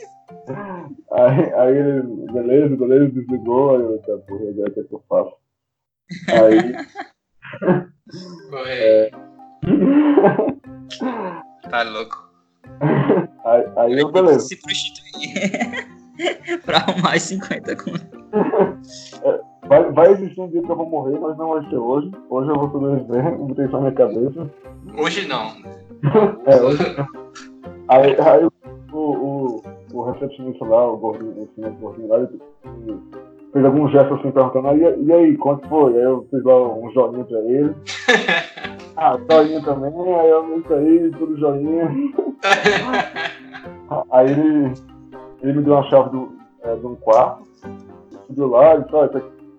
Aí, aí ele, beleza, beleza, desligou, aí eu, tá, porra, agora o que é que eu faço? Aí, Correio. Tá louco. aí, aí eu, beleza. Se prostituir. *laughs* pra arrumar as 50 com. Vai, vai existir um dia que eu vou morrer, mas não vai ser hoje. Hoje eu vou sobreviver, botei isso na minha cabeça. Hoje não. *laughs* É, hoje... Aí, aí o, o, o recepcionista lá, o gordinho, o senhor gordinho lá, ele fez algum gesto assim perguntando, ah, e, e aí, quanto foi? Aí eu fiz lá um joinha pra ele. *laughs* Ah, joinha também, aí eu isso aí, tudo joinha. *laughs* Aí ele, ele me deu uma chave do, é, de um quarto, subiu lá e disse, ó,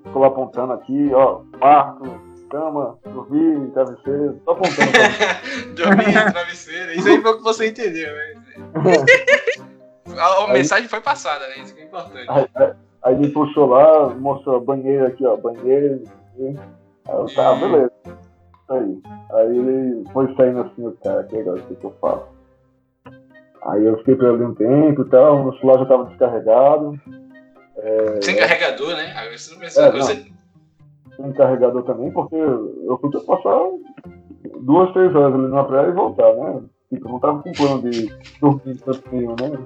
ficou lá apontando aqui, ó, quarto, cama, dormir, travesseiro, só apontando. *laughs* Dormir, travesseiro. Isso aí foi o que você entendeu, né? A, a Aí- mensagem foi passada, né? Isso que é importante. Aí, aí- aí ele puxou lá, mostrou banheiro aqui, ó, banheiro. Aí eu, tá, beleza. Aí. Aí ele foi saindo assim, o cara, que legal, o que eu faço? Aí eu fiquei por ali um tempo e tal, o celular já estava descarregado. Sem carregador, né? Aí você não pensa, É. Sem carregador também, porque eu podia passar duas, três horas ali na praia e voltar, né? Tipo, eu não tava com plano de dormir tanto tempo, né? *laughs*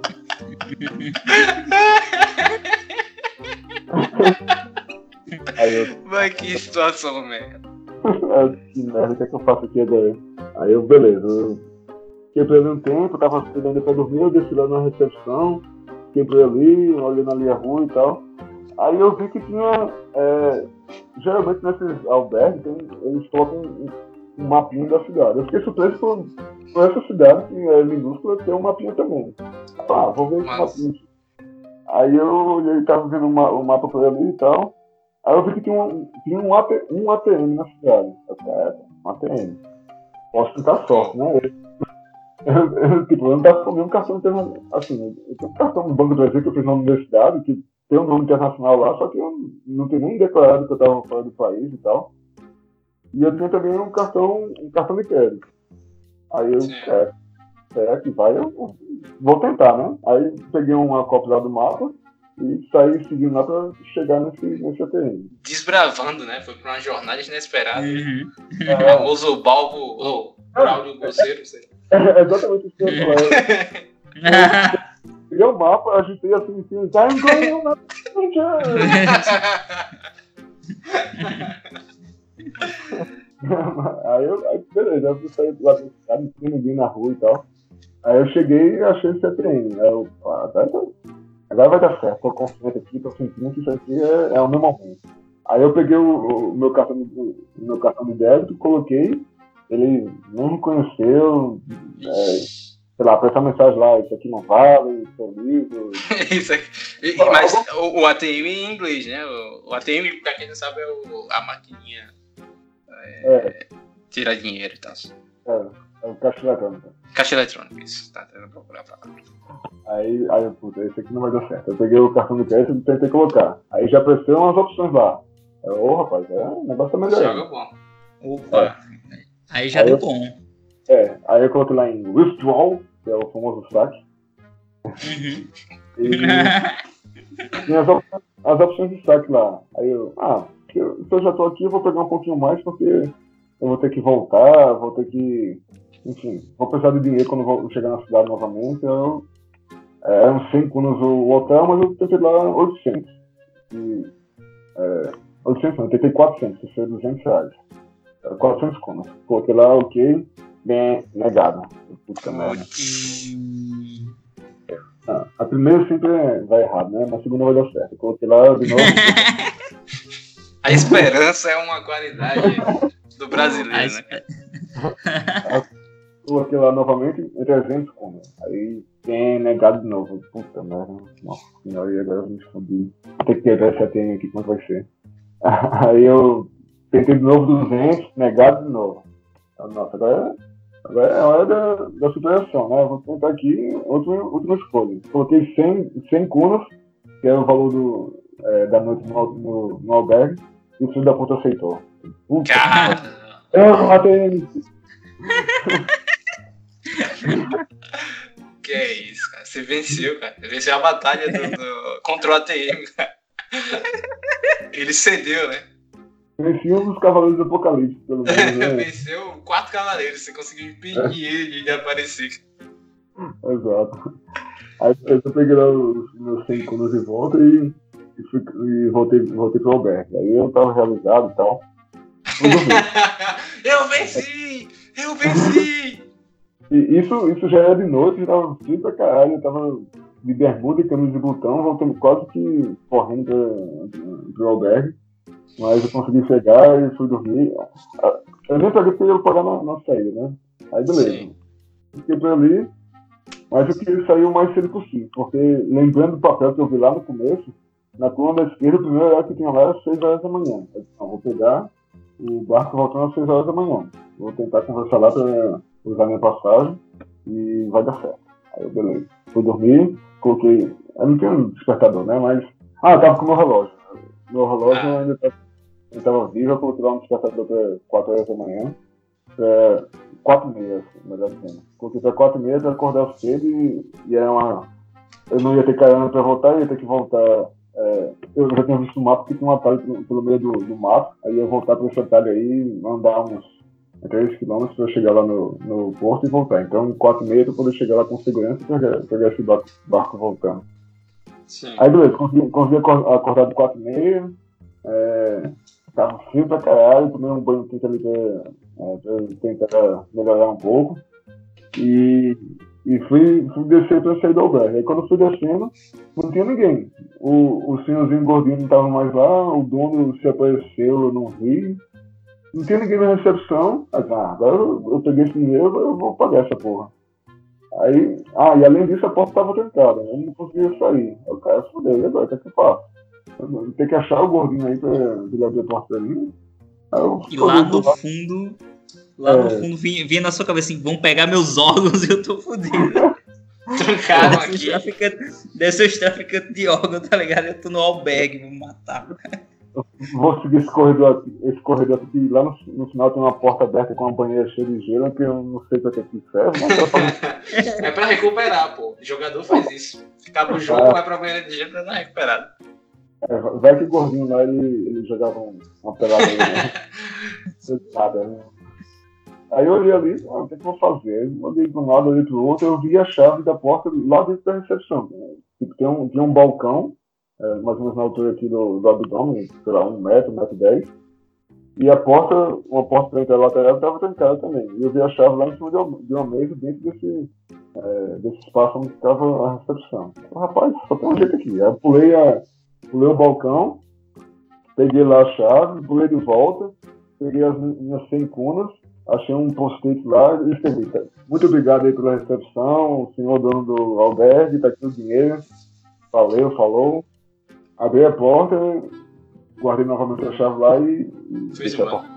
Aí eu, Mas que situação, merda. Ah, que merda, o que é que eu faço aqui agora? Aí eu, beleza, eu fiquei por ali um tempo, tava esperando pra dormir, eu desci lá na recepção, fiquei por ali, olhando ali a rua e tal. Aí eu vi que tinha, é, geralmente nesses albergues, eles colocam um, um mapinha da cidade. Eu fiquei surpreso por, por essa cidade, que é minúscula, ter um mapinha também. Ah, vou ver esse Mas- mapinha. Aí eu olhei, tava vendo o ma- o mapa por ali e tal. Aí eu vi que tinha um, tinha um, AT, um ATM na cidade. Eu falei, é, um ATM. Posso tentar sorte, né? Eu, *laughs* eu, tipo, eu não tava com nenhum cartão, um- assim, eu tenho um cartão no Banco do Brasil que eu fiz na universidade, que tem um nome internacional lá, só que eu não tenho nem declarado que eu tava fora do país e tal. E eu tinha também um cartão, um cartão de crédito. Aí eu, é, será que vai? Eu vou tentar, né? Aí peguei uma cópia lá do mapa e saí seguindo lá pra chegar nesse, nesse ATM. Desbravando, né? Foi pra uma jornada inesperada. Uhum. O É, famoso Balbo, ou Braulio Bolseiro, sei. é exatamente isso que eu falar. *laughs* Peguei o mapa, agitei assim em *laughs* cima, I'm going on *laughs* aí eu, aí beleza, eu lá do cidade, não tinha ninguém na rua e tal. Aí eu cheguei e achei esse ATM. Aí eu, ah, agora, tá- agora vai dar certo, tô confiante aqui, tô sentindo que isso aqui é, é o meu momento. Aí eu peguei o, o meu, cartão, o meu cartão de débito, coloquei, ele não reconheceu, é, sei lá, uma mensagem lá, isso aqui não vale, seu livro. *laughs* Isso aqui. E- e- Mas o, o ATM em inglês, né? O, o ATM, pra quem não sabe, é o- a maquininha É, tirar dinheiro e tal. é, é o caixa eletrônico. Caixa eletrônica, isso. Tá tentando procurar a palavra. Aí, aí eu, puta, esse aqui não vai dar certo. Eu peguei o cartão de crédito e tentei colocar. Aí já apareceu umas opções lá. Eu, Ô, rapaz, é, o negócio tá melhorando. Joga bom. Opa. Aí já Aí deu eu- bom. É, aí eu coloquei lá em withdrawal, que é o famoso saque. Uhum. E *laughs* tinha as, op- as opções de saque lá. Aí eu, ah, se eu, se eu já tô aqui, eu vou pegar um pouquinho mais, porque eu vou ter que voltar, vou ter que. Enfim, vou precisar de dinheiro quando vou chegar na cidade novamente. Eu, é, eram 100 cunas o hotel, mas eu tentei lá 800. E, é, 800 não, eu tentei 400, que foi 200 reais. Era 400 cunas. Coloquei lá, ok, bem negado. Puta merda. Ah, a primeira sempre é- vai errado, né? Mas a segunda vai dar certo. Eu coloquei lá de novo. *laughs* A esperança é uma qualidade do brasileiro, né? *laughs* coloquei lá novamente em 300 como. Aí tem negado de novo. Puta merda. Nossa senhora, e agora eu me escondi. Vou ter que quebrar esse ATM aqui, como é que vai ser? *laughs* Aí eu tentei de novo 200, negado de novo. Ah, Nossa, agora, agora é a hora da, da superação, né? Eu Vou tentar aqui outra, última escolha. Coloquei 100, 100 cunas, que é o valor do, é, da noite no, no, no albergue, e o filho da puta aceitou. Puta, Cara, é um ATM. que é *laughs* isso, cara. Você venceu, cara. Você venceu a batalha do, do- contra o ATM, cara. Ele cedeu, né? Venci um dos Cavaleiros do Apocalipse, pelo menos, *laughs* né? Venceu quatro cavaleiros. Você conseguiu impedir ele de aparecer. Exato. Aí eu lá os meus 100 cunas de volta e, e, fui, e voltei, voltei pro albergue. Aí eu tava realizado e tal. *laughs* Eu venci! Eu venci! *laughs* E isso, isso já era de noite, já tava frio pra caralho. Eu tava de bermuda e camisa de botão, voltando quase que correndo pra, pro albergue. Mas eu consegui chegar e fui dormir. Eu nem peguei porque eu ia pagar na, na saída, né? Aí beleza. Sim. Fiquei por ali, mas eu queria sair o mais cedo possível, porque lembrando do papel que eu vi lá no começo, na esquerda, o primeiro horário que tinha lá era 6 horas da manhã. Eu disse, não, vou pegar o barco voltando às 6 horas da manhã. Vou tentar conversar lá para usar minha passagem e vai dar certo. Aí eu, beleza. Fui dormir, coloquei. Eu não um despertador, né? Mas. Ah, eu tava com o meu relógio. Meu relógio ainda tava, ainda tava vivo, eu coloquei lá um despertador para 4 horas da manhã. é, quatro e meia, assim, melhor dizendo. Porque pra quatro e meia eu acordava cedo e, e era uma. Eu não ia ter carona pra voltar, eu ia ter que voltar. É, eu já tinha visto o mapa que tinha um atalho pelo, pelo meio do, do mato, aí eu ia voltar por esse atalho aí, andar uns 3 km eu chegar lá no, no porto e voltar. Então, quatro e meia pra poder chegar lá com segurança e pegar, pegar esse barco, barco voltando. Sim. Aí beleza, consegui, consegui acor- acordar de 4 e meia, é, tava frio pra caralho, tomei um banho quente ali pra, é, pra tentar melhorar um pouco. E, e fui, fui descer pra sair do albergue. Aí quando eu fui descendo, não tinha ninguém. O, o senhorzinho gordinho não tava mais lá, o dono se apareceu, eu não vi. Não tinha ninguém na recepção. Aí, ah, agora eu, eu peguei esse dinheiro, eu vou pagar essa porra. Aí, ah, e além disso a porta estava trancada, né? eu não conseguia sair. Aí o cara fudeu, e agora, o que é eu faço? Tem que achar o gordinho aí pra ele abrir a porta mim. Aí eu E lá no fundo, lá no É. fundo vinha, vinha na sua cabeça assim, vão pegar meus órgãos e *laughs* eu tô fudido. Trancado aqui. os traficantes- de órgãos, tá ligado? Eu tô no albergue, vou me matar. vou seguir esse corredor aqui, esse corredor aqui, lá no, no final tem uma porta aberta com uma banheira cheia de gelo, que eu não sei pra que que serve, mas eu falo, *laughs* É pra recuperar, pô. O jogador faz isso. Acaba o jogo, vai pra banheira de gelo pra dar uma recuperada. é, vai que o gordinho lá, ele, ele jogava um- uma pelada né? *laughs* Nada, né? Aí eu olhei ali, ah, o que, é eu vou fazer? Olhei de um lado, olhei pro outro, eu vi a chave da porta lá dentro da recepção. Tipo, tem um, tem um balcão, é, mais ou menos na altura aqui do, do abdômen, sei lá, um metro, um metro e dez. E a porta, uma porta frente lateral estava trancada também. E eu vi a chave lá em cima de uma, mesa dentro desse, é, desse espaço onde estava a recepção. Rapaz, só tem um jeito aqui. Aí pulei, a, pulei o balcão, peguei lá a chave, pulei de volta, peguei as mi- minhas 100 cunas, achei um post-it lá e escrevi. Muito obrigado aí pela recepção, o senhor dono do albergue, tá aqui o dinheiro. Valeu, falou. Abri a porta, guardei novamente a chave lá e. Fez a porta.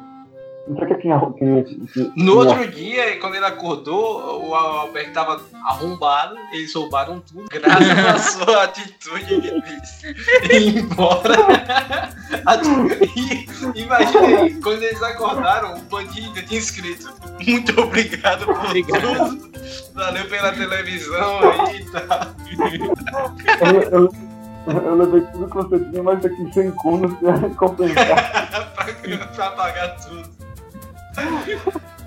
Não sei quem, quem, quem, quem No outro dia, quando ele acordou, o Alberto tava arrombado, eles roubaram tudo, graças à *laughs* sua atitude de ir embora. *laughs* E, imagina aí, quando eles acordaram, o bandido tinha escrito muito obrigado por tudo, valeu pela televisão aí e tal. eu, eu, eu levei tudo que você tinha, mas daqui 100 cunas pra compensar. *laughs* pra, pra pagar tudo. Oh. *laughs*